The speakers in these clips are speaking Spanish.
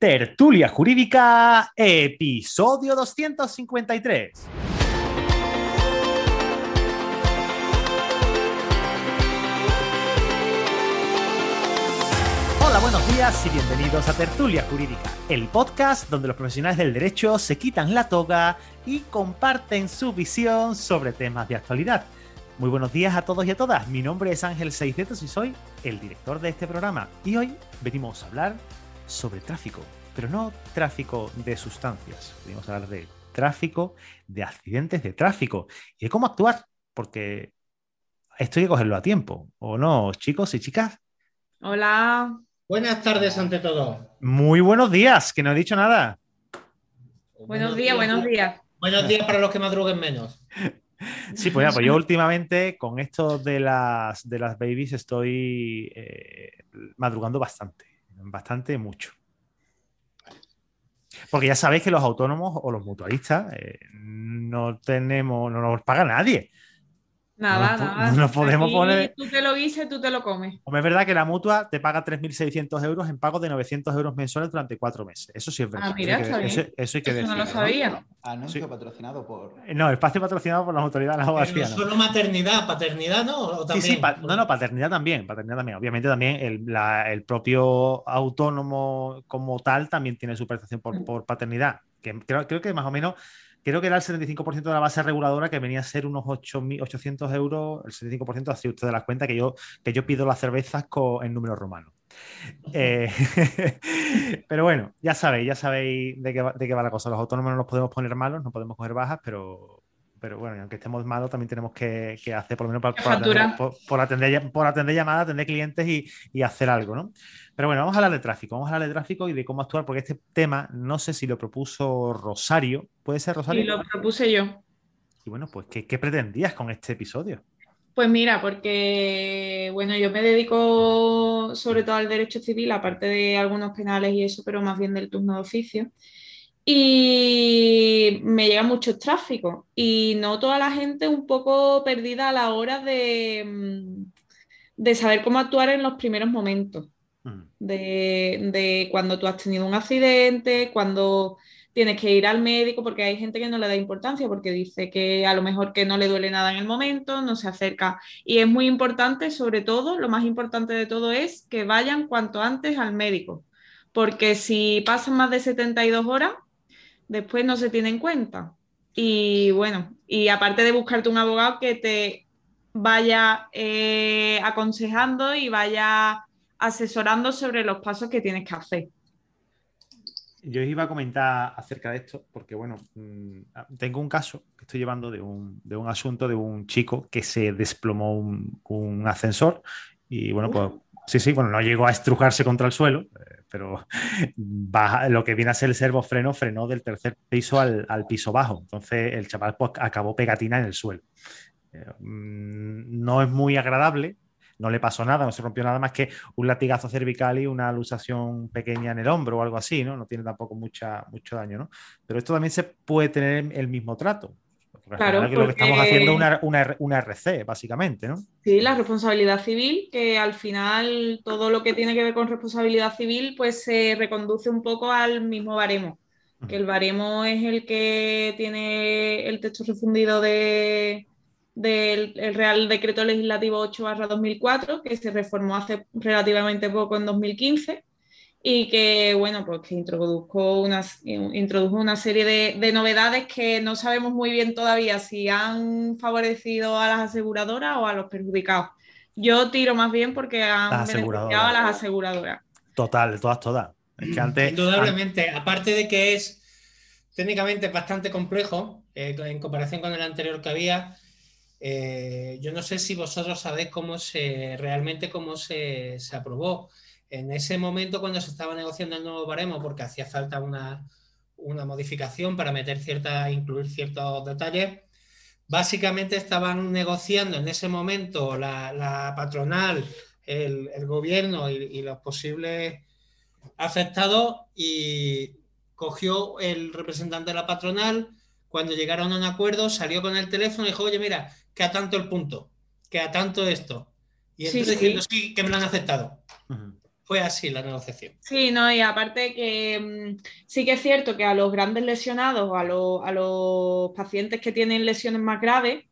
Tertulia Jurídica, episodio 253. Hola, buenos días y bienvenidos a Tertulia Jurídica, el podcast donde los profesionales del derecho se quitan la toga y comparten su visión sobre temas de actualidad. Muy buenos días a todos y a todas. Mi nombre es Ángel Seicetos y soy el director de este programa. Y hoy venimos a hablar sobre tráfico, pero no tráfico de sustancias. Venimos a hablar de tráfico, de accidentes de tráfico y de cómo actuar, porque esto hay que cogerlo a tiempo, ¿o no, chicos y chicas? Hola. Buenas tardes ante todo. Muy buenos días, que no he dicho nada. Buenos, días, buenos días. Buenos días para los que madruguen menos. Sí, pues, ya, pues yo últimamente con esto de las, de las babies estoy eh, madrugando bastante, bastante mucho. Porque ya sabéis que los autónomos o los mutualistas eh, no tenemos, no nos paga nadie. Nada, no, nada. No podemos Aquí poner. Tú te lo guises, tú te lo comes. Hombre, es verdad que la mutua te paga 3.600 euros en pago de 900 euros mensuales durante cuatro meses. Eso sí es verdad. Ah, mira, eso, hay que, eso- eso hay que Eso no lo decirlo, ¿no? sabía. Anuncio Sí. patrocinado por. No, espacio patrocinado por las autoridades de la abogacía. no solo maternidad, paternidad, ¿no? O Sí, también. sí, pa- no, no, paternidad también, paternidad también. Obviamente también el, la- el propio autónomo como tal también tiene su prestación por, Mm. por paternidad, que creo, creo que más o menos, creo que era el 75% de la base reguladora que venía a ser unos 8.800 euros, el 75% así usted de las cuenta que yo, que yo pido las cervezas con, en números romanos. Eh, pero bueno, ya sabéis, ya sabéis de qué, va, de qué va la cosa. Los autónomos no nos podemos poner malos, no podemos coger bajas, pero, pero bueno, aunque estemos malos, también tenemos que, que hacer, por lo menos por, atender, por- por atender ll- por atender llamadas, atender clientes y, y hacer algo, ¿no? Pero bueno, vamos a hablar de tráfico, vamos a hablar de tráfico y de cómo actuar, porque este tema, no sé si lo propuso Rosario, ¿puede ser Rosario? Y lo propuse yo. Y bueno, pues, ¿qué, qué pretendías con este episodio? Pues mira, porque bueno, yo me dedico sobre todo al derecho civil, aparte de algunos penales y eso, pero más bien del turno de oficio. Y me llega mucho tráfico y noto a la gente un poco perdida a la hora de, mm, de saber cómo actuar en los primeros momentos. Mm. de, de cuando tú has tenido un accidente, cuando tienes que ir al médico, porque hay gente que no le da importancia porque dice que a lo mejor que no le duele nada en el momento, no se acerca. Y es muy importante, sobre todo, lo más importante de todo es que vayan cuanto antes al médico, porque si pasan más de 72 horas, después no se tiene en cuenta. Y bueno, y aparte de buscarte un abogado que te vaya eh, aconsejando y vaya asesorando sobre los pasos que tienes que hacer. Yo os iba a comentar acerca de esto, porque bueno, mm, tengo un caso que estoy llevando de un, de un asunto de un chico que se desplomó un, un ascensor y bueno, pues sí, sí, bueno, no llegó a estrujarse contra el suelo, pero lo que viene a ser el servofreno frenó del tercer piso al, al piso bajo. Entonces el chaval pues, acabó pegatina en el suelo. Eh, mm, no es muy agradable, no le pasó nada, no se rompió nada más que un latigazo cervical y una luxación pequeña en el hombro o algo así, ¿no? No tiene tampoco mucha, mucho daño, ¿no? Pero esto también se puede tener el mismo trato. Claro, lo que estamos haciendo es una, una, una RC, básicamente, ¿no? Sí, la responsabilidad civil, que al final todo lo que tiene que ver con responsabilidad civil, pues se reconduce un poco al mismo baremo, que el baremo es el que tiene el texto refundido de, del el Real Decreto Legislativo 8 2004, que se reformó hace relativamente poco en 2015 y que, bueno, pues que introdujo una, introdujo una serie de, de novedades que no sabemos muy bien todavía si han favorecido a las aseguradoras o a los perjudicados. Yo tiro más bien porque han Las beneficiado aseguradoras. a las aseguradoras. Total, todas, todas. Es que antes. Indudablemente, aparte de que es técnicamente bastante complejo eh, en comparación con el anterior que había, eh, yo no sé si vosotros sabéis cómo se realmente cómo se, se aprobó. En ese momento, cuando se estaba negociando el nuevo baremo, porque hacía falta una, una modificación para meter cierta, incluir ciertos detalles, básicamente estaban negociando en ese momento la, la patronal, el, el gobierno y, y los posibles afectados y cogió el representante de la patronal, cuando llegaron a un acuerdo, salió con el teléfono y dijo, oye, mira, que a tanto el punto, que a tanto esto. Y Sí, entonces sí. diciendo, sí, que me lo han aceptado. Ujú. Fue así la negociación. Sí, no, y aparte que mm, sí que es cierto que a los grandes lesionados o a, a los pacientes que tienen lesiones más graves,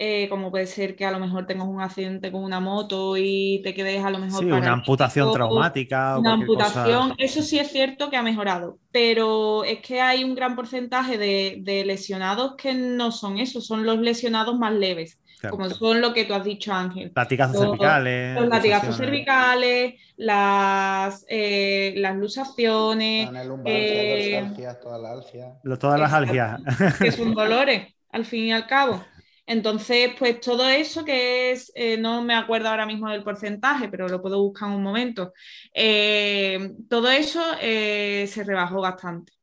eh, como puede ser que a lo mejor tengas un accidente con una moto y te quedes a lo mejor... Sí, una amputación traumática. una amputación, eso sí es cierto que ha mejorado, pero es que hay un gran porcentaje de, lesionados que no son eso, son los lesionados más leves. Como son lo que tú has dicho, Ángel. Latigazos cervicales. Los latigazos cervicales, las, eh, las lusaciones. Eh, todas las Todas las algias. Que son dolores, al fin y al cabo. Entonces, pues todo eso que es, eh, no me acuerdo ahora mismo del porcentaje, pero lo puedo buscar en un momento, eh, todo eso eh, se rebajó bastante.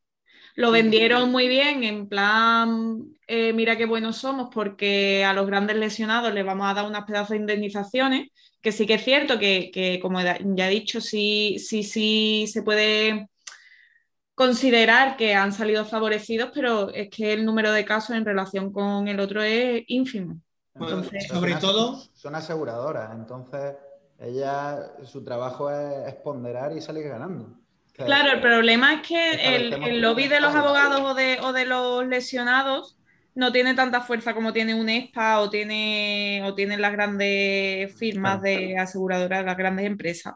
Lo vendieron muy bien, en plan, mira qué buenos somos, porque a los grandes lesionados les vamos a dar unas pedazos de indemnizaciones, que sí que es cierto que, que como ya he dicho, sí, sí, sí se puede considerar que han salido favorecidos, pero es que el número de casos en relación con el otro es ínfimo. sobre todo... Son aseguradoras, entonces ella, su trabajo es, ponderar y salir ganando. Claro, el problema es que el, lobby de los abogados o de, o de, los lesionados no tiene tanta fuerza como tiene un ESPA o tiene o tienen las grandes firmas de aseguradoras, las grandes empresas.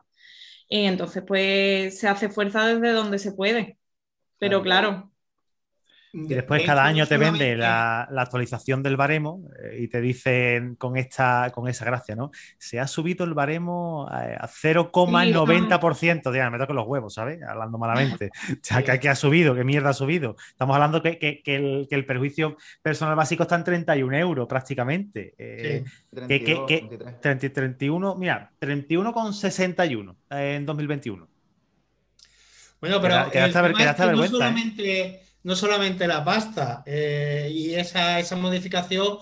Y entonces, pues se hace fuerza desde donde se puede. Pero claro. Y después cada año te vende la, actualización del baremo eh, y te dicen con esta con esa gracia, ¿no? Se ha subido el baremo a 0,90%. Diga, me toca los huevos, ¿sabes? Hablando malamente. O sea, que, ha subido, ¿qué mierda ha subido? Estamos hablando que, que, el, que, el, perjuicio personal básico está en 31 euros prácticamente. Eh, que, 31, mira, 31,61 en 2021. Bueno, pero no, solamente, no solamente la pasta eh, y esa, esa modificación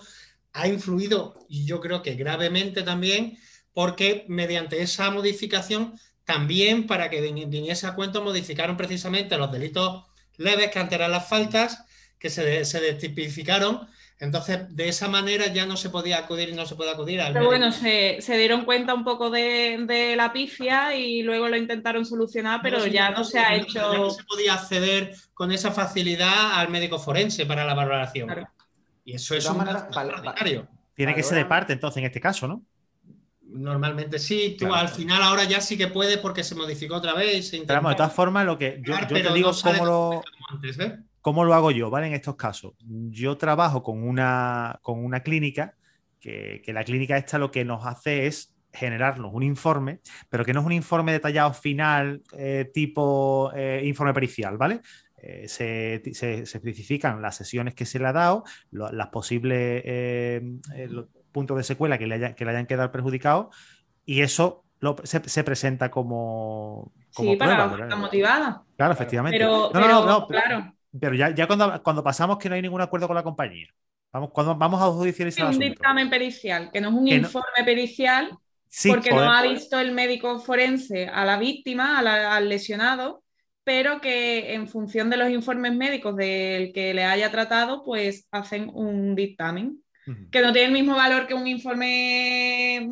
ha influido, y yo creo que gravemente también, porque mediante esa modificación también para que viniese a cuento modificaron precisamente los delitos leves que antes eran las faltas, que se, se destipificaron entonces, de esa manera ya no se podía acudir y no se puede acudir al. Pero bueno, se, dieron cuenta un poco de, la pifia y luego lo intentaron solucionar, pero ya no se ha hecho. no se podía acceder con esa facilidad al médico forense para la valoración. Y eso es un Tiene que ser de parte, entonces, en este caso, ¿no? Normalmente sí, tú al final ahora ya sí que puedes porque se modificó otra vez. Pero de todas formas, lo que yo, te digo cómo lo. Antes, ¿eh? ¿Cómo lo hago yo, ¿vale? En estos casos. Yo trabajo con una, con una clínica, que, la clínica esta lo que nos hace es generarnos un informe, pero que no es un informe detallado final eh, tipo eh, informe pericial, ¿vale? Eh, se, especifican las sesiones que se le ha dado, las posibles puntos de secuela que le, que le, hayan quedado perjudicados y eso se, presenta como, sí, para la motivada. Claro, efectivamente. Pero, no, no, claro. Pero ya, ya cuando, cuando, pasamos que no hay ningún acuerdo con la compañía, vamos, cuando vamos a judicializar. Es un dictamen pericial, que no es un informe pericial, porque no ha visto el médico forense a la víctima, al lesionado, pero que en función de los informes médicos del que le haya tratado, pues hacen un dictamen. Que no tiene el mismo valor que un informe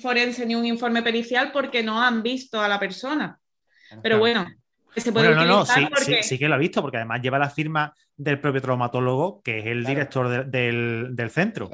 forense ni un informe pericial porque no han visto a la persona. Pero bueno, no, no, sí, que lo ha visto, porque además lleva la firma del propio traumatólogo, que es el director del, centro.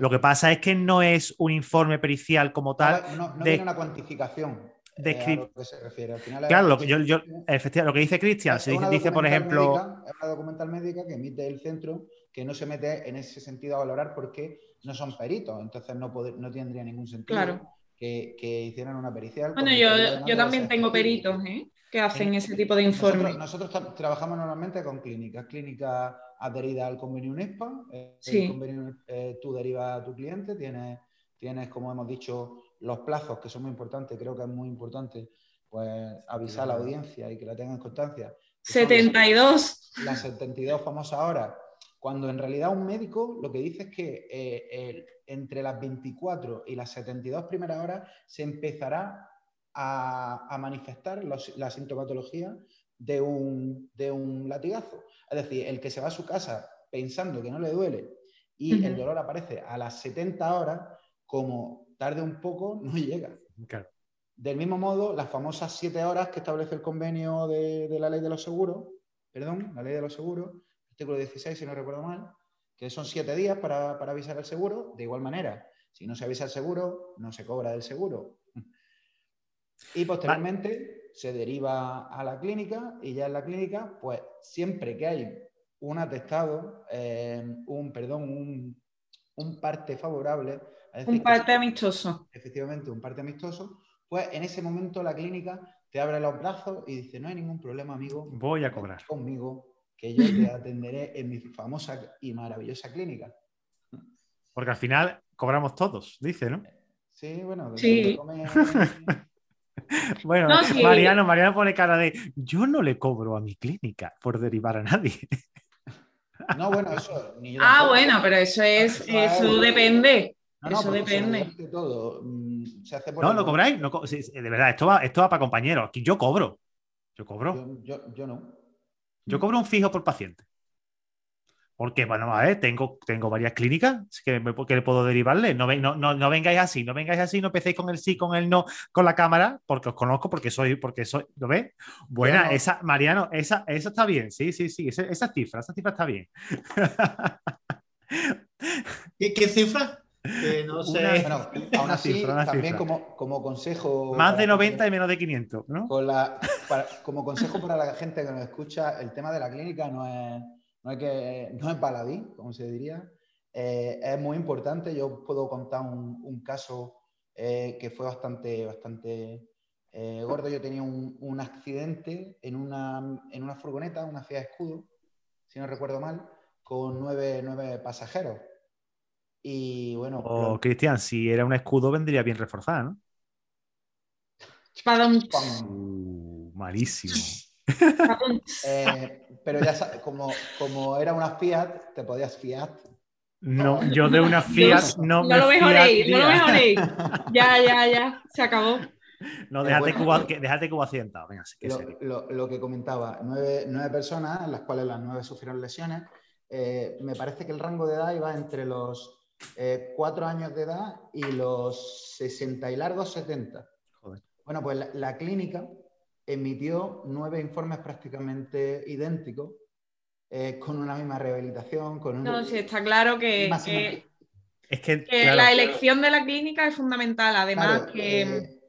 Lo que pasa es que no es un informe pericial como tal. No, no, tiene una cuantificación. De lo que se refiere. claro, lo que, yo, lo que dice Cristian, se dice, por ejemplo. es una documental médica que emite el centro que no se mete en ese sentido a valorar porque no son peritos, entonces no, no tendría ningún sentido que, hicieran una pericial. Bueno, yo, yo también tengo peritos, ¿eh? Que hacen ese tipo de informes. Nosotros, trabajamos normalmente con clínicas, clínicas adheridas al convenio UNESPA. Eh, sí. El convenio, eh, tú derivas a tu cliente, tienes, tienes, como hemos dicho, los plazos que son muy importantes. Creo que es muy importante pues, avisar a la audiencia y que la tengan en constancia. 72. Las 72 famosas horas. Cuando en realidad un médico lo que dice es que eh, entre las 24 y las 72 primeras horas se empezará a, manifestar la sintomatología de un, de un latigazo. Es decir, el que se va a su casa pensando que no le duele y el dolor aparece a las 70 horas, como tarde un poco, no llega. Del mismo modo, las famosas siete horas que establece el convenio de, de la ley de los seguros, perdón, la ley de los seguros, artículo 16, si no recuerdo mal, que son siete días para, para avisar al seguro. De igual manera, si no se avisa al seguro, no se cobra del seguro. Y posteriormente se deriva a la clínica y ya en la clínica, pues siempre que hay un atestado, eh, un, perdón, un, un parte favorable. es decir, Un parte que- amistoso. efectivamente un parte amistoso, pues en ese momento la clínica te abre los brazos y dice, no hay ningún problema, amigo, Voy a cobrar. conmigo, que yo te atenderé en mi famosa y maravillosa clínica. Porque al final cobramos todos, dice, ¿no? Sí, bueno, Sí. come- Bueno, No, sí. Mariano, Mariano pone cara de yo no le cobro a mi clínica por derivar a nadie. No, bueno, eso. ni yo Ah, tampoco. bueno, pero eso es, Eso es- eso depende. No, no, eso depende. todo mm, se hace por ¿No lo cobráis? No de verdad, esto va, esto va para compañeros. Aquí yo cobro. Yo cobro. Yo, yo- yo no. Yo cobro un fijo por paciente. Porque, bueno, a ver, tengo, tengo varias clínicas que, me- que le puedo derivarle. No, no, no, no vengáis así, no vengáis así, no empecéis con el sí, con el no, con la cámara, porque os conozco, porque soy, porque soy, ¿lo ves? Buena, Yo no. esa, Mariano, esa, esa está bien, sí, sí, sí, esa, esa cifra, esa cifra está bien. ¿Qué, qué cifra? Que no sé. Una- Bueno, aún Una así, cifra, una también cifra. como, como consejo. Más de la 90 gente- y menos de 500, ¿no? con la- para- como consejo para la gente que nos escucha, el tema de la clínica no es, no es, que, no es baladí, como se diría. Eh, es muy importante. Yo puedo contar un, un caso eh, que fue bastante, bastante eh, gordo. Yo tenía un, un accidente en una, en una furgoneta, una Fiat Escudo, si no recuerdo mal, con nueve, nueve pasajeros. Y bueno, O, lo- Cristian, si era un escudo, vendría bien reforzada, ¿no? Uh, malísimo. Eh, pero ya sabes, como, como era una Fiat, te podías fiat. No, yo de una Fiat no, No me lo mejoréis, no lo mejoréis. Ya, ya, ya, se acabó. No, déjate, bueno. que déjate que hubo accidentado. Venga, sí, que Lo, lo- lo que comentaba, nueve, nueve personas, en las cuales las nueve sufrieron lesiones. Eh, me parece que el rango de edad iba entre los eh, cuatro años de edad y los 60 y largos 70. Joder. Bueno, pues la, la clínica emitió nueve informes prácticamente idénticos, eh, con una misma rehabilitación, con un... No, sí, está claro que, Es que, que claro, la elección de la clínica es fundamental. Además, Claro, que eh,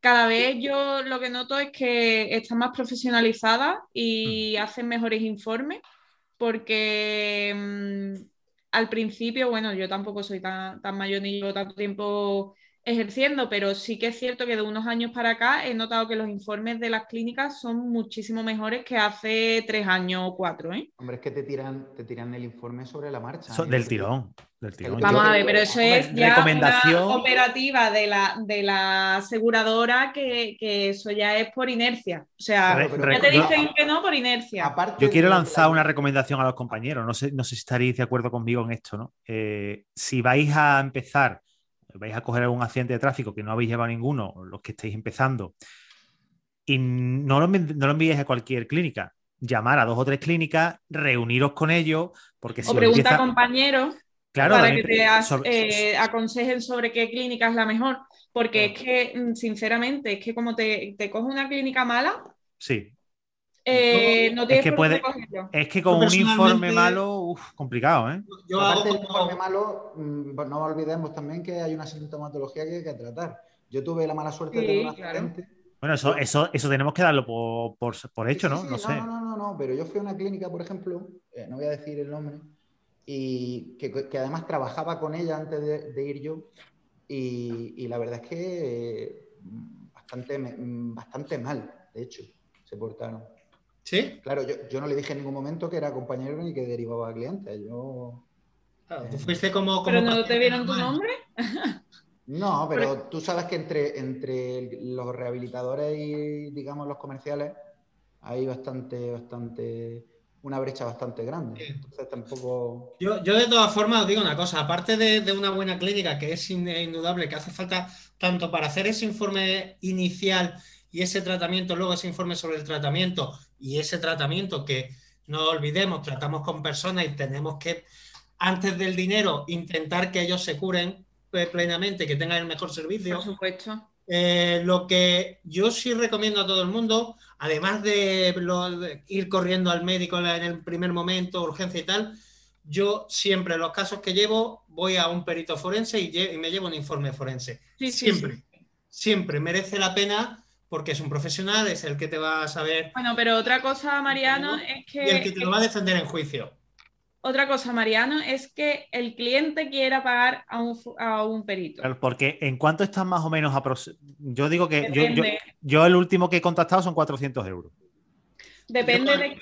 cada vez yo lo que noto es que está más profesionalizada y hacen mejores informes porque mm, al principio, bueno, yo tampoco soy tan, tan mayor ni llevo tanto tiempo ejerciendo, pero sí que es cierto que de unos años para acá he notado que los informes de las clínicas son muchísimo mejores que hace tres años o cuatro, ¿eh? Hombre, es que te tiran, te tiran el informe sobre la marcha. so- ¿eh? del tirón. Del tirón. Vamos Yo- a ver, pero eso Hombre, es ya recomendación- una operativa de la, de la aseguradora que, que eso ya es por inercia. O sea, Re- ya te dicen que no por inercia. Aparte Yo quiero lanzar una recomendación a los compañeros. No sé, no sé si estaréis de acuerdo conmigo en esto, ¿no? Eh, si vais a empezar, vais a coger algún accidente de tráfico que no habéis llevado ninguno, los que estáis empezando, y no lo, no lo enviéis a cualquier clínica. Llamar a dos o tres clínicas, reuniros con ellos, porque si o pregunta empieza- a compañeros Claro, para que te pre- as- sobre- eh, aconsejen sobre qué clínica es la mejor. Porque es que, mm, sinceramente, es que como te, te coge una clínica mala, sí. Eh, no tienes que puede-. Es que con un informe malo, uf, complicado, ¿eh? Yo Aparte del informe malo, mm, pues no olvidemos también que hay una sintomatología que hay que tratar. Yo tuve la mala suerte de tener un claro. accidente. Bueno, eso, eso, eso tenemos que darlo por, por, por hecho, Sí, ¿no? sí, No sé. No, no, no, no, pero yo fui a una clínica, por ejemplo, eh, no voy a decir el nombre, y que, que además trabajaba con ella antes de, de ir yo, y, y la verdad es que eh, bastante, bastante mal, de hecho, se portaron. ¿Sí? Claro, yo, yo no le dije en ningún momento que era compañero ni que derivaba a clientes. Yo. Claro, tú fuiste como. como Pero no te vieron tu nombre. No, pero tú sabes que entre, entre los rehabilitadores y, digamos, los comerciales hay bastante, bastante, una brecha bastante grande. Sí. Entonces tampoco. Yo, yo de todas formas os digo una cosa, aparte de, de una buena clínica, que es in- indudable que hace falta tanto para hacer ese informe inicial y ese tratamiento, luego ese informe sobre el tratamiento y ese tratamiento que no olvidemos, tratamos con personas y tenemos que, antes del dinero, intentar que ellos se curen eh, plenamente, que tengan el mejor servicio. Por supuesto. Eh, lo que yo sí recomiendo a todo el mundo, además de, ir corriendo al médico en el primer momento, urgencia y tal, yo siempre en los casos que llevo voy a un perito forense y, me llevo un informe forense. siempre, siempre merece la pena porque es un profesional, es el que te va a saber. Bueno, pero otra cosa, Mariano, es que. Y el que te lo va a defender en juicio. Otra cosa, Mariano, es que el cliente quiera pagar a un, perito. porque en cuánto están más o menos a Yo digo que yo, el último que he contactado son 400 euros. Depende de,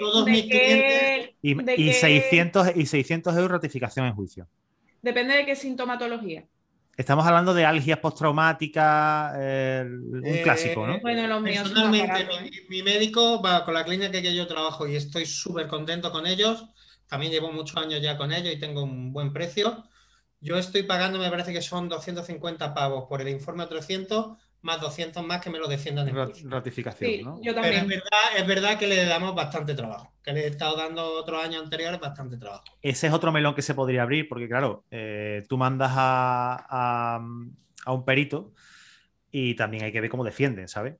qué... Y, 600, y 600 euros ratificación en juicio. Depende de qué sintomatología. Estamos hablando de algias postraumáticas, un eh, clásico, ¿no? Bueno, los míos Personalmente, mi, médico va con la clínica que yo trabajo y estoy súper contento con ellos. También llevo muchos años ya con ellos y tengo un buen precio. Yo estoy pagando, me parece que son 250 pavos por el informe 300 más 200 más que me lo defiendan en Ratificación, ¿no? Yo también. Pero es verdad, es verdad que le damos bastante trabajo, que le he estado dando otros años anteriores bastante trabajo. Ese es otro melón que se podría abrir, porque claro, eh, tú mandas a, un perito y también hay que ver cómo defienden, ¿sabes?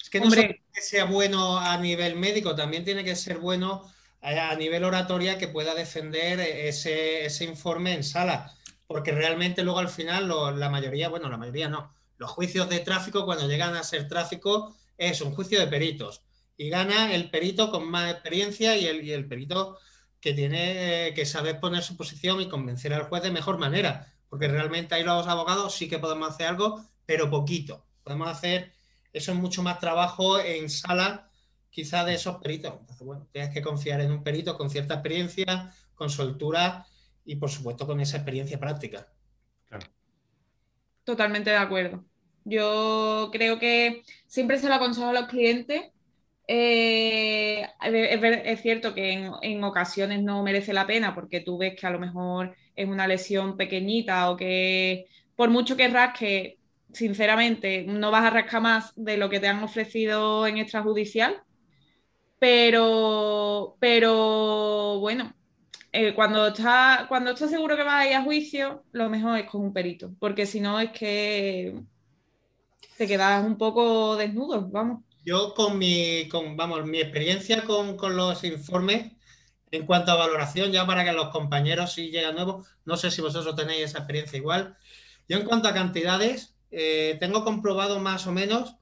Es que no solo que sea bueno a nivel médico, también tiene que ser bueno a nivel oratoria que pueda defender ese, ese informe en sala, porque realmente luego al final la mayoría, bueno, la mayoría no, los juicios de tráfico, cuando llegan a ser tráfico, es un juicio de peritos. Y gana el perito con más experiencia y el, perito que tiene que saber poner su posición y convencer al juez de mejor manera. Porque realmente ahí los abogados sí que podemos hacer algo, pero poquito. Podemos hacer, eso es mucho más trabajo en sala, quizá de esos peritos. Entonces, bueno, tienes que confiar en un perito con cierta experiencia, con soltura y, por supuesto, con esa experiencia práctica. Totalmente de acuerdo. Yo creo que siempre se lo aconsejo a los clientes. Eh, es, cierto que en, ocasiones no merece la pena porque tú ves que a lo mejor es una lesión pequeñita o que por mucho que rasque, sinceramente, no vas a rascar más de lo que te han ofrecido en extrajudicial. Pero, pero bueno, eh, cuando estás cuando está seguro que vas a ir a juicio, lo mejor es con un perito, porque si no es que te quedas un poco desnudo, vamos. Yo con mi, con, vamos, mi experiencia con, los informes en cuanto a valoración, ya para que los compañeros si llegan nuevos, no sé si vosotros tenéis esa experiencia igual. Yo en cuanto a cantidades, eh, tengo comprobado más o menos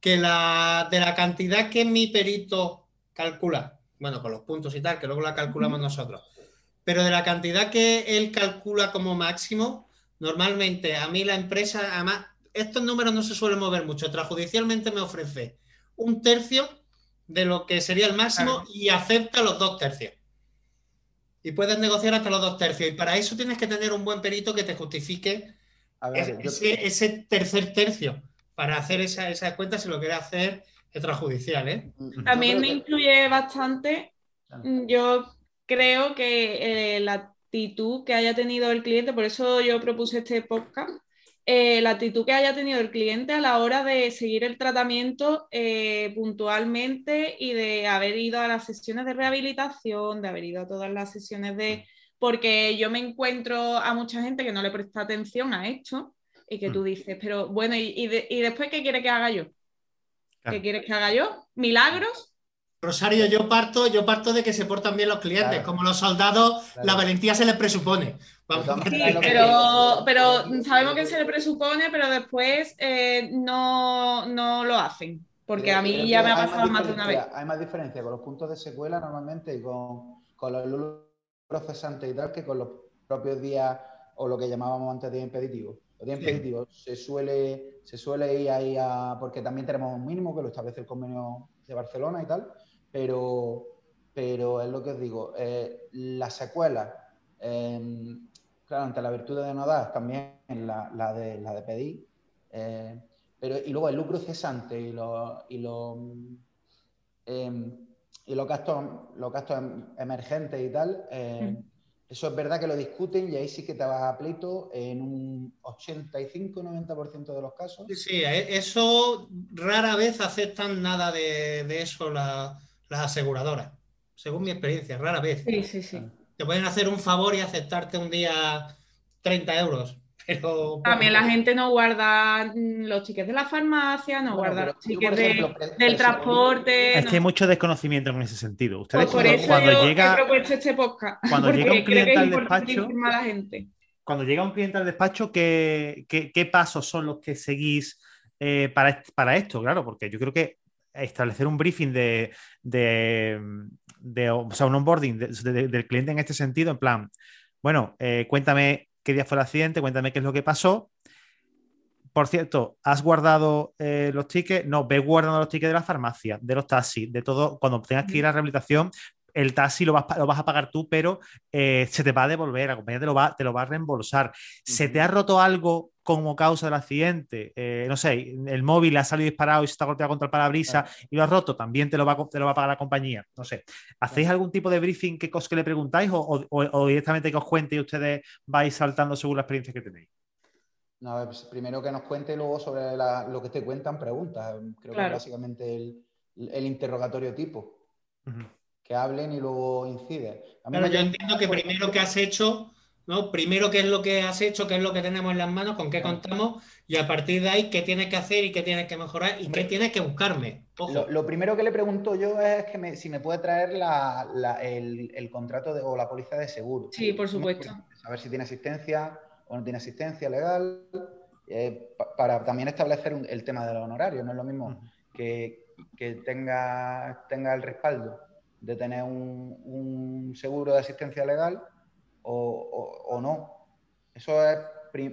que la, de la cantidad que mi perito calcula, bueno, con los puntos y tal, que luego la calculamos nosotros, pero de la cantidad que él calcula como máximo, normalmente a mí la empresa, además, estos números no se suelen mover mucho. Extrajudicialmente me ofrece un tercio de lo que sería el máximo y acepta los dos tercios. Y puedes negociar hasta los dos tercios. Y para eso tienes que tener un buen perito que te justifique ese, tercer tercio para hacer esa, esa cuenta si lo quiere hacer extrajudicial. ¿eh? También me incluye bastante. Yo creo que eh, la actitud que haya tenido el cliente, por eso yo propuse este podcast, eh, la actitud que haya tenido el cliente a la hora de seguir el tratamiento eh, puntualmente y de haber ido a las sesiones de rehabilitación, de haber ido a todas las sesiones de... Porque yo me encuentro a mucha gente que no le presta atención a esto y que tú mm. dices, pero bueno, ¿y, y después qué quiere que haga yo? ¿Qué quieres que haga yo? ¿Milagros? Rosario, yo parto, yo parto de que se portan bien los clientes. Como los soldados, la valentía se les presupone. pero, pero sabemos que se les presupone, pero después eh, no, lo hacen. Porque a mí ya me ha pasado más, de una vez. Hay más diferencia con los puntos de secuela normalmente y con, con los procesantes y tal que con los propios días o lo que llamábamos antes de impeditivo. Los días impeditivos se suele, se suele ir ahí a. porque también tenemos un mínimo que lo establece el convenio de Barcelona y tal pero, pero es lo que os digo, eh, la secuela, em, claro, ante la virtud de no dar, también la, la, de, la de pedir, eh, pero, y luego el lucro cesante y los y em, y los gastos, los gastos em, emergentes y tal, mm. Eso es verdad que lo discuten y ahí sí que te vas a pleito en un 85-90% de los casos. Sí, sí, e, eso rara vez aceptan nada de, de eso la, las aseguradoras, según mi experiencia, rara vez. Sí, sí, sí. Te pueden hacer un favor y aceptarte un día 30 euros, Pero, También la gente no guarda mm, los tickets de la farmacia, no Bueno, guarda los tickets de- del transporte. Es no. que hay mucho desconocimiento en ese sentido. Ustedes Pues por cuando, eso cuando yo llega, he propuesto este podcast. cuando llega un cliente al despacho- informar a la gente. cuando llega un cliente al despacho, ¿qué, qué- qué pasos son los que seguís eh, para, para esto? Claro, porque yo creo que establecer un briefing de, de- de- o sea, un onboarding de- de- del cliente en este sentido, en plan, bueno, eh, cuéntame qué día fue el accidente, cuéntame qué es lo que pasó. Por cierto, ¿has guardado eh, los tickets? No, ve guardando los tickets de la farmacia, de los taxis, de todo. Cuando tengas que ir a la rehabilitación, el taxi lo vas, pa- lo vas a pagar tú, pero eh, se te va a devolver, la compañía te lo va, te lo va a reembolsar. ¿Se te ha roto algo como causa del accidente? Eh, no sé, el móvil ha salido disparado y se está golpeado contra el parabrisas y lo has roto, también te lo, va, a co- te lo va a pagar la compañía. No sé. ¿Hacéis algún tipo de briefing que, que le preguntáis o, o- o directamente que os cuente y ustedes vais saltando según la experiencia que tenéis? No, a ver, pues, primero que nos cuente y luego sobre la- lo que te cuentan preguntas. Creo que Claro. es básicamente el, el interrogatorio tipo. Que hablen y luego incide. A mí Claro, me- yo entiendo que primero qué has hecho, ¿no? Primero qué es lo que has hecho, qué es lo que tenemos en las manos, con qué contamos, y a partir de ahí qué tienes que hacer y qué tienes que mejorar y qué tienes que buscarme. Ojo. Lo, lo primero que le pregunto yo es que me- si me puede traer la- la- el, el contrato de- o la póliza de seguro. Sí, por supuesto. A ver si tiene asistencia o no tiene asistencia legal, eh, pa- para también establecer un- el tema de los honorarios. No es lo mismo que, que tenga, tenga el respaldo de tener un, un seguro de asistencia legal o, o- no. Eso es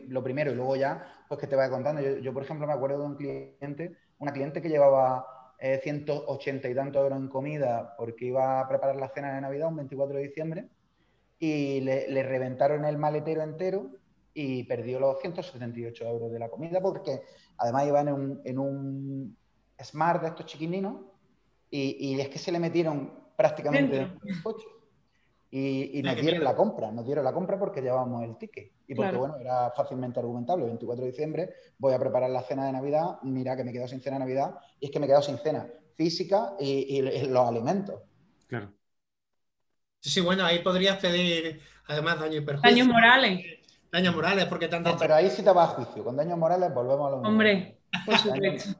lo primero y luego ya, pues que te vaya contando. Yo, yo, por ejemplo, me acuerdo de un cliente, una cliente que llevaba eh, 180 y tantos euros en comida porque iba a preparar la cena de Navidad un 24 de diciembre y le, le reventaron el maletero entero y perdió los 178 euros de la comida porque además iban en un, en un Smart de estos chiquininos y, y es que se le metieron prácticamente Dentro. dentro del coche. Y, y nos dieron la compra, nos dieron la compra porque llevábamos el ticket. Y porque, Claro. bueno, era fácilmente argumentable. El 24 de diciembre voy a preparar la cena de Navidad, mira que me he quedado sin cena de Navidad, y es que me he quedado sin cena física y, los alimentos. Claro. Sí, sí, bueno, ahí podrías pedir además daño y perjuicio. Daños morales. Daños morales, porque No, dicho- pero ahí sí te va a juicio. Con daños morales volvemos a lo mismo. Hombre, por supuesto.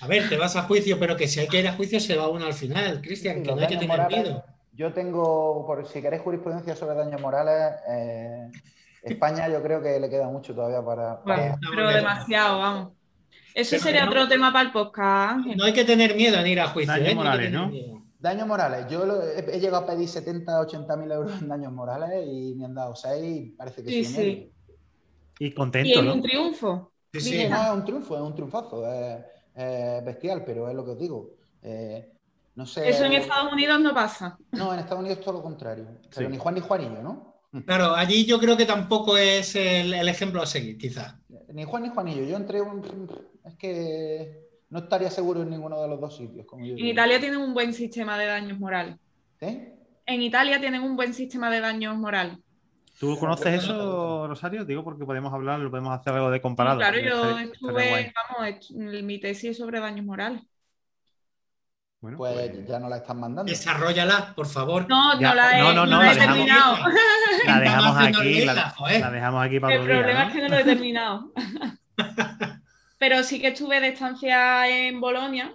A ver, te vas a juicio, pero que si hay que ir a juicio se va uno al final, Cristian, Sí, que no hay que tener morales, miedo. Yo tengo, por si queréis jurisprudencia sobre daños morales, eh, España yo creo que le queda mucho todavía para... para- Bueno, no, pero demasiado, vamos. Eso Pero sería no- otro tema para el podcast, Ángel. No hay que tener miedo en ir a juicio. Daños ¿eh? Morales, ¿no? miedo. Daños morales. Yo lo- he, he llegado a pedir 70, 80 mil euros en daños morales y me han dado 6, parece que Sí, sí. y medio. Y Y contento, es ¿no? un triunfo. Sí, sí. No, es un triunfo, es un triunfazo, es, es bestial, pero es lo que os digo. Eh, no sé. Eso en Estados Unidos no pasa. No, en Estados Unidos es todo lo contrario. Pero Sí. ni Juan ni Juanillo, ¿no? Claro, allí yo creo que tampoco es el, el ejemplo a seguir, quizás. Ni Juan ni Juanillo. Yo entré un... Es que no estaría seguro en ninguno de los dos sitios. Como yo En digo. Italia tienen un buen sistema de daños morales. ¿Eh? En Italia tienen un buen sistema de daños morales. ¿Tú conoces eso, Rosario? Digo porque podemos hablar, lo podemos hacer algo de comparado. claro, yo estuve, vamos, mi tesis es sobre daños morales. Bueno, Pues pues, ya no la están mandando. Desarrollala, por favor. No, Ya, no la he, no, no, no no, la he dejamos. terminado. la dejamos aquí, la, la dejamos aquí para El día, problema ¿no? es que no lo he terminado. Pero sí que estuve de estancia en Bolonia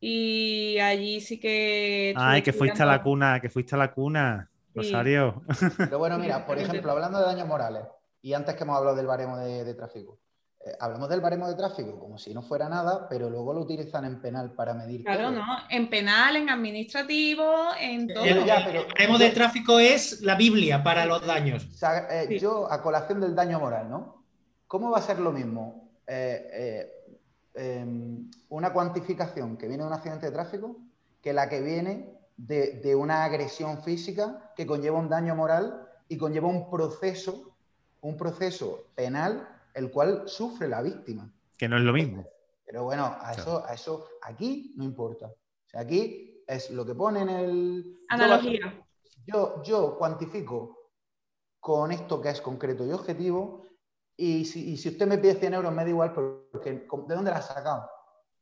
y allí sí que. Ay, que fuiste a la cuna, que fuiste a la cuna, Sí. Rosario. Pero bueno, mira, por ejemplo, hablando de daños morales, y antes que hemos hablado del baremo de, de tráfico, eh, hablamos del baremo de tráfico como si no fuera nada, pero luego lo utilizan en penal para medir. Claro, todo. ¿no? En penal, en administrativo, en todo. Pero El, ya, el pero- baremo de tráfico es la Biblia para los daños. O sea, eh, Sí. yo, a colación del daño moral, ¿no? ¿Cómo va a ser lo mismo eh, eh, em, una cuantificación que viene de un accidente de tráfico que la que viene de, de una agresión física que conlleva un daño moral y conlleva un proceso, un proceso penal, el cual sufre la víctima? Que no es lo mismo. Pero bueno, a eso, a eso aquí no importa. O sea, aquí es lo que pone en el... Analogía. Yo, yo cuantifico con esto que es concreto y objetivo, y si, y si usted me pide 100 euros, me da igual, porque ¿de dónde la ha sacado?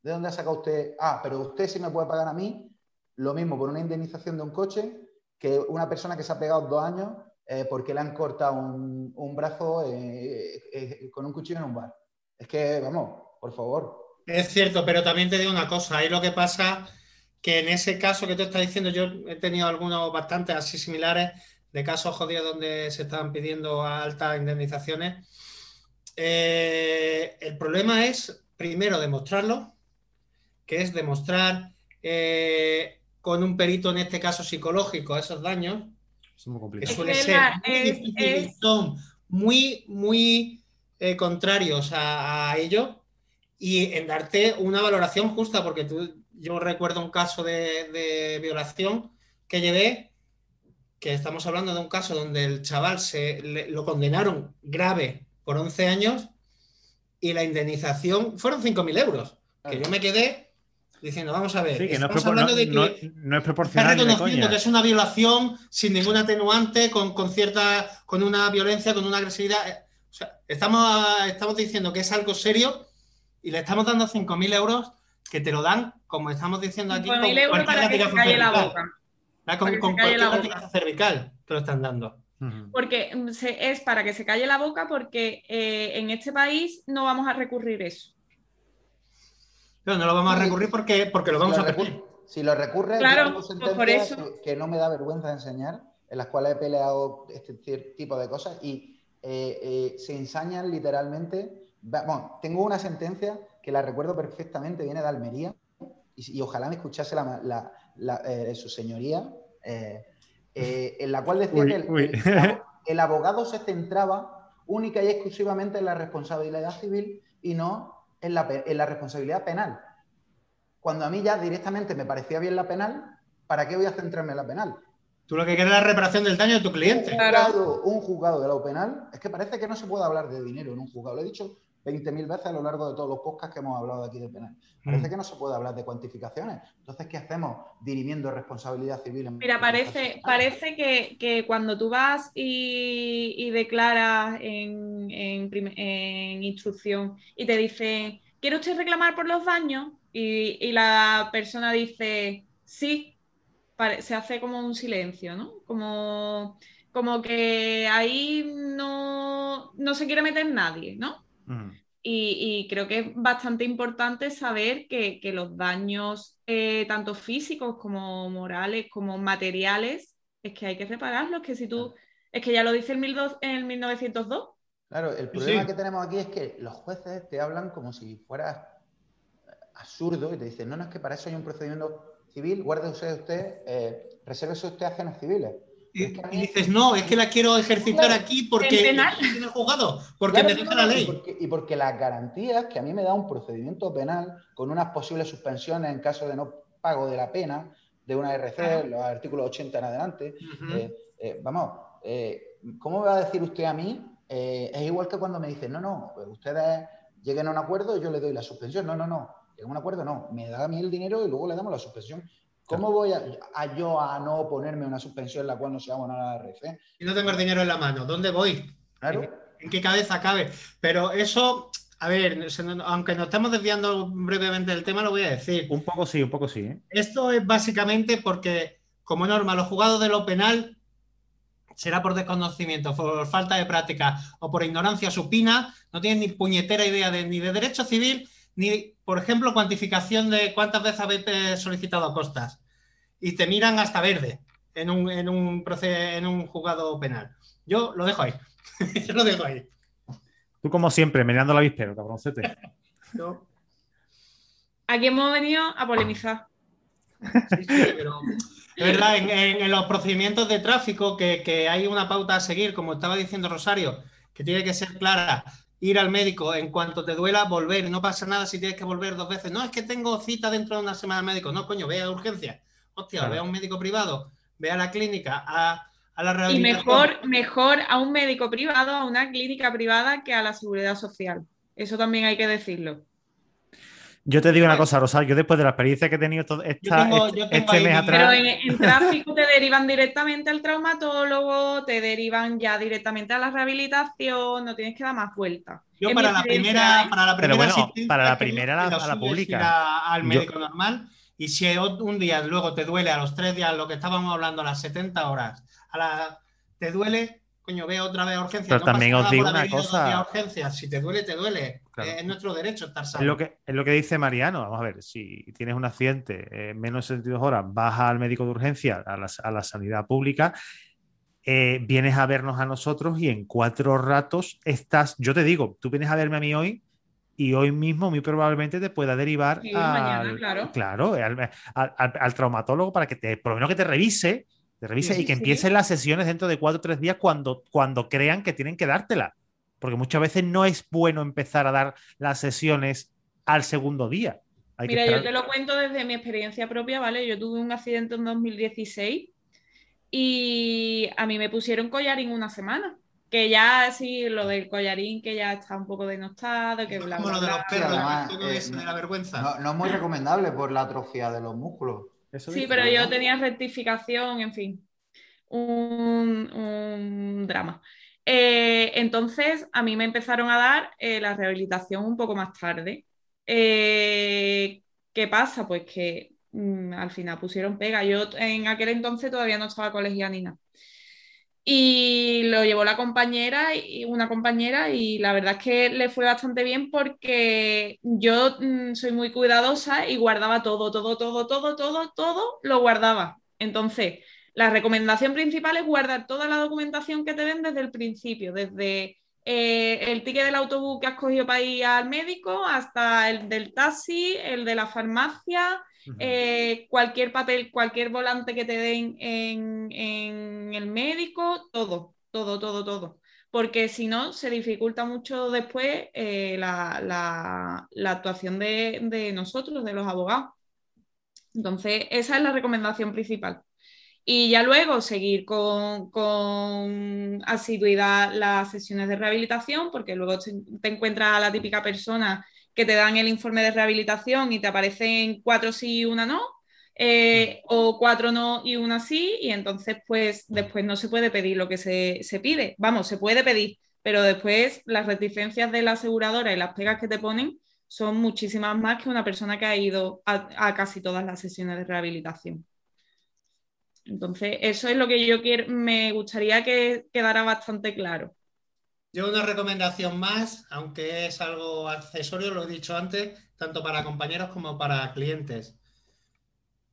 ¿De dónde ha sacado usted? Ah, pero usted sí me puede pagar a mí lo mismo por una indemnización de un coche que una persona que se ha pegado dos años eh, porque le han cortado un, brazo eh, eh, con un cuchillo en un bar. Es que, vamos, por favor. Es cierto, pero también te digo una cosa, ahí lo que pasa que en ese caso que tú estás diciendo, yo he tenido algunos bastante así similares de casos jodidos donde se estaban pidiendo altas indemnizaciones. el problema es, primero, demostrarlo, que es demostrar con un perito, en este caso psicológico, esos daños, es muy complicado. suele ser muy son muy, muy eh, contrarios a, ello y en darte una valoración justa, porque tú, yo recuerdo un caso de, violación que llevé, que estamos hablando de un caso donde el chaval se lo condenaron grave por 11 años y la indemnización fueron 5.000 euros. Que yo me quedé diciendo, vamos a ver, sí, que no es, hablando de que no, es proporcional. Está reconociendo que es una violación sin ningún atenuante, con, con, cierta, con una violencia, con una agresividad. Eh, o sea, estamos, estamos diciendo que es algo serio y le estamos dando 5.000 euros que te lo dan, como estamos diciendo aquí, con euros para que se calle la boca. Con, con cualquier cervical te lo están dando. Porque mm, es para que se calle la boca porque eh, en este país no vamos a recurrir eso. No, no lo vamos a recurrir porque, porque lo vamos a recurrir. Si lo recurre, claro, pues por eso. Que, no me da vergüenza enseñar, en las cuales he peleado este tipo de cosas y eh, eh, se ensañan literalmente. Bueno, tengo una sentencia que la recuerdo perfectamente, viene de Almería, y, ojalá me escuchase la, eh, su señoría, en la cual decía que el abogado se centraba única y exclusivamente en la responsabilidad civil y no en la, responsabilidad penal. Cuando a mí ya directamente me parecía bien la penal, ¿para qué voy a centrarme en la penal? Tú lo que quieres es la reparación del daño de tu cliente. Un juzgado, un juzgado de la penal, es que parece que no se puede hablar de dinero en un juzgado. Lo he dicho 20.000 veces a lo largo de todos los podcasts que hemos hablado aquí de penal. Parece mm. que no se puede hablar de cuantificaciones. Entonces, ¿qué hacemos dirimiendo responsabilidad civil? En Mira, parece, parece que, cuando tú vas y, declaras en, instrucción y te dice, ¿quiere usted reclamar por los daños? Y, la persona dice, sí, se hace como un silencio, ¿no? Como, como que ahí no, no se quiere meter nadie, ¿no? Y, creo que es bastante importante saber que, los daños, eh, tanto físicos como morales, como materiales, es que hay que repararlos, que si tú, es que ya lo dice el, el 1902. Claro, el problema que tenemos aquí es que los jueces te hablan como si fueras absurdo y te dicen, no, no, es que para eso hay un procedimiento civil, guarde usted, usted eh, resérvese usted acciones civiles. Y, dices, no, es que la quiero ejercitar aquí porque en el juzgado, porque me dice la ley. Y porque, las garantías que a mí me da un procedimiento penal con unas posibles suspensiones en caso de no pago de la pena de una RC, los artículos 80 en adelante. Eh, eh, vamos, eh, ¿cómo me va a decir usted a mí? es igual que cuando me dicen, no, no, pues ustedes lleguen a un acuerdo y yo le doy la suspensión. No, no, no, lleguen a un acuerdo, no, me da a mí el dinero y luego le damos la suspensión. ¿Cómo voy a, yo a no ponerme una suspensión en la cual no se abonada la RF? Y no tengo el dinero en la mano, ¿dónde voy? ¿En, qué cabeza cabe? Pero eso, a ver, aunque nos estamos desviando brevemente del tema, lo voy a decir. Un poco sí, un poco sí. ¿eh? Esto es básicamente porque, como norma, los jugados de lo penal será por desconocimiento, por falta de práctica o por ignorancia supina, no tienen ni puñetera idea de, ni de derecho civil ni, por ejemplo, cuantificación de cuántas veces habéis solicitado costas. Y te miran hasta verde en un, en un, en un juzgado penal. Yo lo dejo ahí. Yo lo dejo ahí. Tú, como siempre, meneando la víspera, cabroncete. Aquí hemos venido a polemizar. Sí, sí, pero es verdad, en, los procedimientos de tráfico que, que, hay una pauta a seguir, como estaba diciendo Rosario, que tiene que ser clara ir al médico en cuanto te duela, volver. No pasa nada si tienes que volver dos veces. No, es que tengo cita dentro de una semana al médico. No, coño, ve a urgencia. Hostia, ve a un médico privado, ve a la clínica, a, la rehabilitación. Y mejor, mejor a un médico privado, a una clínica privada que a la seguridad social. Eso también hay que decirlo. Yo te digo una cosa, Rosario, yo después de la experiencia que he tenido todo esta, este, este mes atrás. Pero en, tráfico te derivan directamente al traumatólogo, te derivan ya directamente a la rehabilitación, no tienes que dar más vueltas. Yo para la, primera, para la primera, Pero bueno, para la primera, a la, pública. al médico normal. Y si un día luego te duele a los tres días, lo que estábamos hablando, a las 70 horas, a la, te duele, coño, ve otra vez a urgencias. Pero no también os digo una cosa. urgencias. Si te duele, te duele. Claro. Es nuestro derecho estar Es sano. lo, que, es lo que dice Mariano. Vamos a ver, si tienes un accidente en menos de 72 horas, vas al médico de urgencia, a la, a la sanidad pública, eh, vienes a vernos a nosotros y en cuatro ratos estás. Yo te digo, tú vienes a verme a mí hoy y hoy mismo muy probablemente te pueda derivar Sí, al, mañana, claro. claro, al, al- al- al traumatólogo para que te, por lo menos que te revise, te revise Sí, y que sí. empiecen las sesiones dentro de cuatro o tres días cuando, cuando crean que tienen que dártela. Porque muchas veces no es bueno empezar a dar las sesiones al segundo día. Hay que Mira, yo te lo cuento desde mi experiencia propia, ¿vale? Yo tuve un accidente en 2016 y a mí me pusieron collarín una semana. Que ya sí, lo del collarín que ya está un poco denostado, que bla, como bla, lo de los perros, además, eh, es de la vergüenza. No, no es muy recomendable por la atrofia de los músculos. Eso Sí, dice, pero yo tenía rectificación, en fin, un, un drama. Eh, entonces, a mí me empezaron a dar eh, la rehabilitación un poco más tarde. Eh, ¿qué pasa? Pues que mm, al final pusieron pega. Yo en aquel entonces todavía no estaba colegiada ni nada. Y lo llevó la compañera y una compañera y la verdad es que le fue bastante bien porque yo mm, soy muy cuidadosa y guardaba todo, todo, todo, todo, todo, todo lo guardaba. Entonces, la recomendación principal es guardar toda la documentación que te den desde el principio, desde eh, el ticket del autobús que has cogido para ir al médico hasta el del taxi, el de la farmacia, eh, cualquier papel, cualquier volante que te den en, en el médico, todo, todo, todo, todo. Porque si no, se dificulta mucho después eh, la, la- la actuación de, de nosotros, de los abogados. Entonces, esa es la recomendación principal. Y ya luego seguir con, con asiduidad las sesiones de rehabilitación, porque luego te, te encuentras a la típica persona que te dan el informe de rehabilitación y te aparecen cuatro sí y una no, eh, o cuatro no y una sí, y entonces pues después no se puede pedir lo que se, se pide. Vamos, se puede pedir, pero después las reticencias de la aseguradora y las pegas que te ponen son muchísimas más que una persona que ha ido a, a casi todas las sesiones de rehabilitación. Entonces, eso es lo que yo quiero, me gustaría que quedara bastante claro. Yo una recomendación más, aunque es algo accesorio, lo he dicho antes, tanto para compañeros como para clientes.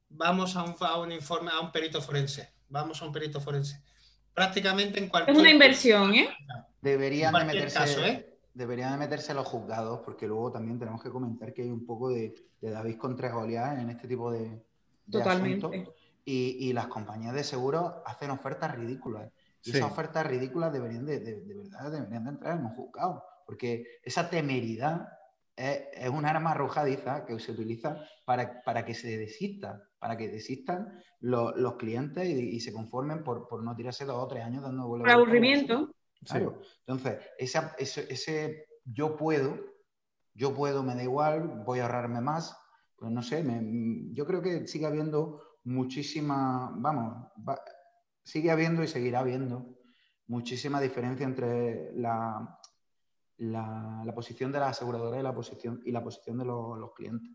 Vamos a un, a un informe, a un perito forense. Vamos a un perito forense. Prácticamente en cualquier Es una inversión, ¿eh? Deberían de meterse, caso, ¿eh? deberían de meterse los juzgados, porque luego también tenemos que comentar que hay un poco de, de David contra Goliat en este tipo de, de Totalmente. asuntos. Y, y las compañías de seguros hacen ofertas ridículas. Y Sí. esas ofertas ridículas deberían de, de- de verdad deberían de entrar en un juzgado. Porque esa temeridad es, es un arma arrojadiza que se utiliza para, para que se desista, para que desistan los, los clientes y, y se conformen por, por no tirarse dos o tres años dando vueltas. Por aburrimiento. Claro. Entonces, esa- ese, ese yo puedo, yo puedo, me da igual, voy a ahorrarme más. Pues no sé, me- yo creo que sigue habiendo muchísima, vamos, va- sigue habiendo y seguirá habiendo muchísima diferencia entre la, la, la posición de la aseguradora y la posición, y la posición de los, los clientes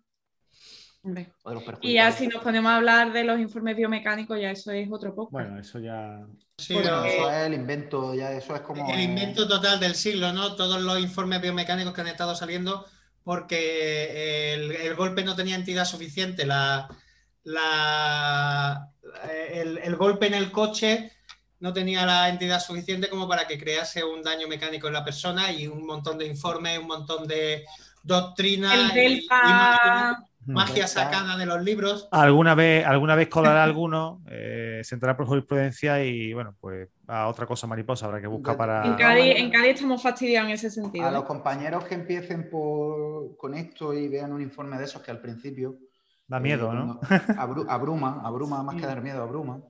o de los Y ya si nos ponemos a hablar de los informes biomecánicos, ya eso es otro poco. Bueno, eso ya. Sí, Eso es el invento, ya eso es como... el invento total del siglo, ¿no? Todos los informes biomecánicos que han estado saliendo porque el, el golpe no tenía entidad suficiente. La, la- el, el golpe en el coche no tenía la entidad suficiente como para que crease un daño mecánico en la persona y un montón de informes, un montón de doctrina el y- magia, sacada de los libros. Alguna vez, alguna vez colará alguno, eh, se entrará por jurisprudencia y bueno, pues a otra cosa mariposa habrá que buscar en para. Cádiz, en Cádiz estamos fastidiados en ese sentido. A ¿eh? los compañeros que empiecen por, con esto y vean un informe de esos que al principio Da eh, miedo, ¿no? cuando abru- abruma, abruma, más que Sí. dar miedo, abruma.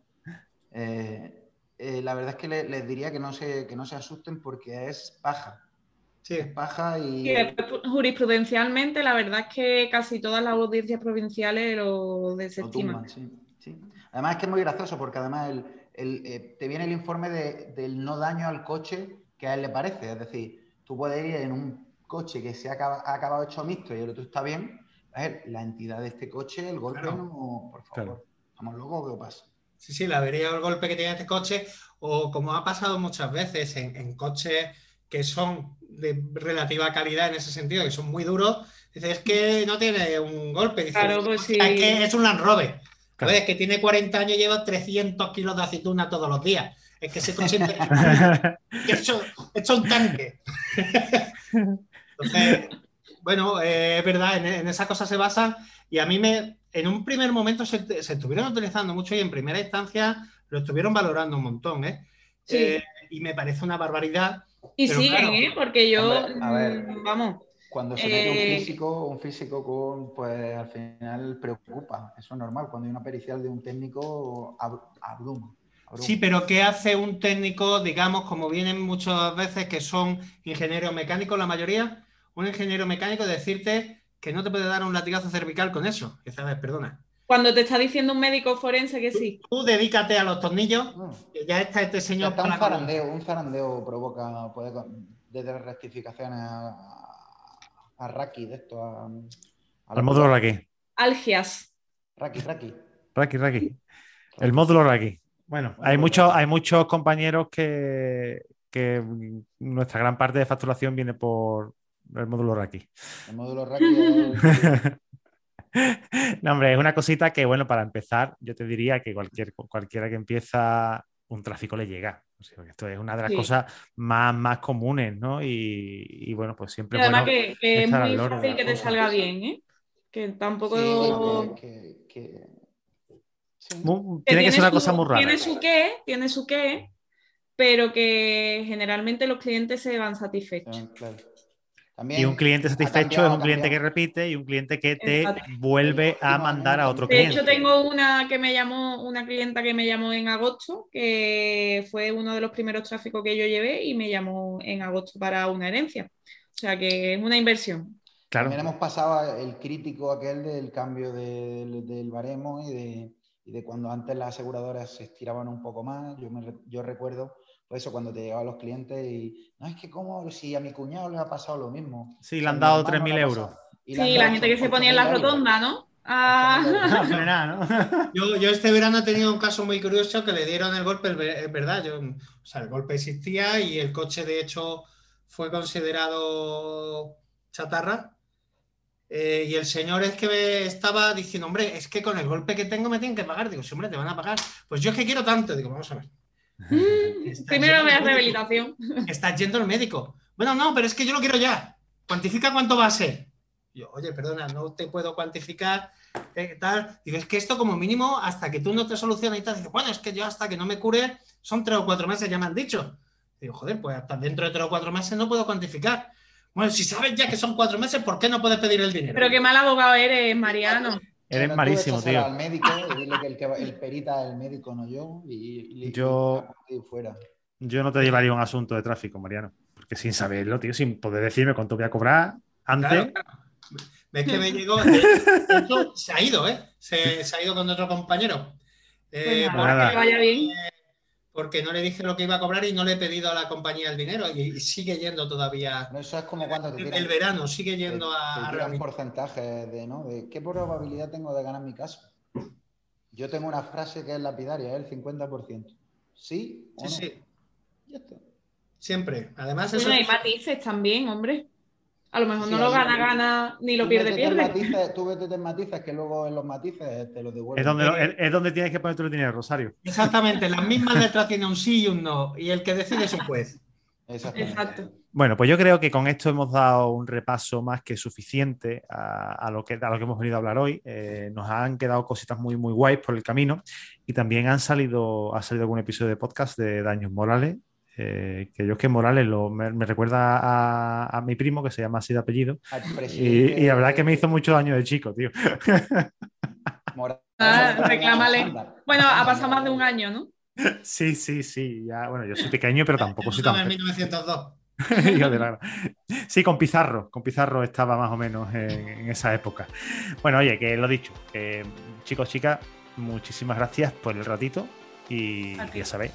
Eh, eh, la verdad es que le- les diría que no, se, que no se asusten porque es paja. Sí. Es paja y... Después, jurisprudencialmente, la verdad es que casi todas las audiencias provinciales lo Lo desestiman. tumban, sí, sí. Además es que es muy gracioso porque además el- el, eh, te viene el informe de- del no daño al coche que a él le parece. Es decir, tú puedes ir en un coche que se ha, acaba- ha acabado hecho mixto y el otro está bien. A ver, la entidad de este coche, el golpe Claro. no... Por favor, Claro. ¿estamos locos o qué pasa? Sí, sí, la avería o el golpe que tiene este coche, o como ha pasado muchas veces en, coches que son de relativa calidad en ese sentido, que son muy duros, dices es que no tiene un golpe, dices, claro, pues sí. es que es un Land Rover. Es que tiene 40 años y lleva 300 kilos de aceituna todos los días. Es que se coche es un tanque. Entonces, bueno, eh, es verdad, en, en esa cosa se basa y a mí me, en un primer momento se, estuvieron utilizando mucho y en primera instancia lo estuvieron valorando un montón, ¿eh? eh y me parece una barbaridad. Y siguen, ¿eh? Porque yo, mm, vamos. Cuando se mete un eh, físico, un físico con, pues al final preocupa. Eso es normal. Cuando hay una pericial de un técnico, abruma. Sí, pero ¿qué hace un técnico, digamos, como vienen muchas veces que son ingenieros mecánicos, la mayoría? Un ingeniero mecánico decirte que no te puede dar un latigazo cervical con eso. Esa vez, perdona. Cuando te está diciendo un médico forense que sí. Tú, dedícate a los tornillos, que ya está este señor. un zarandeo, un zarandeo provoca, puede, desde rectificaciones a, a, Raki, de esto, a, al módulo Raki. Algias. Raki, Raki. Raki, Raki. El módulo Raki. Bueno, hay muchos, hay muchos compañeros que, que nuestra gran parte de facturación viene por, el módulo Raki. El módulo Raki. no, hombre, es una cosita que, bueno, para empezar, yo te diría que cualquier, cualquiera que empieza un tráfico le llega. esto es una de las cosas más, más comunes, ¿no? Y, bueno, pues siempre. Y además que, es muy fácil que te salga bien, ¿eh? Que tampoco. tiene, que ser una cosa muy rara. Tiene su qué, tiene su qué, pero que generalmente los clientes se van satisfechos. claro y un cliente satisfecho es un cliente que repite y un cliente que te vuelve a mandar a otro cliente. De hecho, tengo una que me llamó, una clienta que me llamó en agosto, que fue uno de los primeros tráficos que yo llevé y me llamó en agosto para una herencia. O sea que es una inversión. Claro. También hemos pasado el crítico aquel del cambio del, baremo y de, y de, cuando antes las aseguradoras se estiraban un poco más. Yo, me, yo recuerdo eso cuando te llegaban los clientes y, no, es que como si a mi cuñado le ha pasado lo mismo. Sí, le han dado 3.000 euros. sí, la gente que se ponía en la rotonda, ¿no? Ah. yo, yo, este verano he tenido un caso muy curioso que le dieron el golpe, es verdad, yo, o sea, el golpe existía y el coche de hecho fue considerado chatarra. Eh, y el señor es que me estaba diciendo, hombre, es que con el golpe que tengo me tienen que pagar. Digo, sí, hombre, te van a pagar. Pues yo es que quiero tanto. Digo, vamos a ver. Primero me das rehabilitación. Estás yendo al médico. Bueno, no, pero es que yo lo quiero ya. Cuantifica cuánto va a ser. Yo, oye, perdona, no te puedo cuantificar. ¿qué tal? Digo, es que esto como mínimo, hasta que tú no te soluciones y tal, digo, bueno, es que yo hasta que no me cure, son tres o cuatro meses, ya me han dicho. Digo, joder, pues hasta dentro de tres o cuatro meses no puedo cuantificar. Bueno, si sabes ya que son cuatro meses, ¿por qué no puedes pedir el dinero? Pero qué mal abogado eres, Mariano. Eres malísimo, tío. Al médico y dile que el, que el perita el médico, no yo. Y, yo, fuera. yo no te llevaría un asunto de tráfico, Mariano. Porque sin saberlo, tío, sin poder decirme cuánto voy a cobrar antes. Ves que me llegó. se ha ido, ¿eh? Se, se, ha ido con otro compañero. Eh, pues nada, que vaya bien porque no le dije lo que iba a cobrar y no le he pedido a la compañía el dinero y, sigue yendo todavía. eso es como cuando te el, verano sigue yendo a, a un porcentaje de, ¿no? de qué probabilidad tengo de ganar mi caso. Yo tengo una frase que es lapidaria, el 50%. ¿Sí o sí, Sí. Ya está. Siempre. Además, bueno, hay matices también, hombre. A lo mejor no lo gana, gana, ni lo pierde, pierde. tú vete en matices que luego en los matices te lo devuelven. Es donde, es, donde tienes que poner tu dinero, Rosario. Exactamente, las mismas letras tienen un sí y un no, y el que decide es un juez. Exacto. Bueno, pues yo creo que con esto hemos dado un repaso más que suficiente a, lo, que, a lo que hemos venido a hablar hoy. Eh, nos han quedado cositas muy, muy guays por el camino y también han salido, ha salido algún episodio de podcast de Daños Morales eh, que yo es que Morales lo, me, recuerda a, mi primo que se llama así de apellido. Y, y, la verdad que me hizo mucho daño de chico, tío. Ah, reclámale. Bueno, ha pasado más de un año, ¿no? Sí, sí, sí. Ya, bueno, yo soy pequeño, pero tampoco soy tan. En 1902. sí, con Pizarro. Con Pizarro estaba más o menos en, esa época. Bueno, oye, que lo dicho. chicos, chicas, muchísimas gracias por el ratito. Y ya sabéis,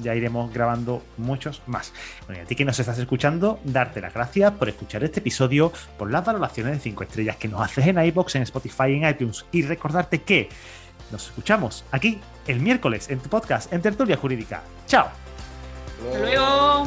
ya iremos grabando muchos más. Bueno, y a ti que nos estás escuchando, darte las gracias por escuchar este episodio, por las valoraciones de 5 estrellas que nos haces en iBox, en Spotify, en iTunes y recordarte que Nos escuchamos aquí el miércoles en tu podcast en Tertulia Jurídica. ¡Chao! Hasta luego.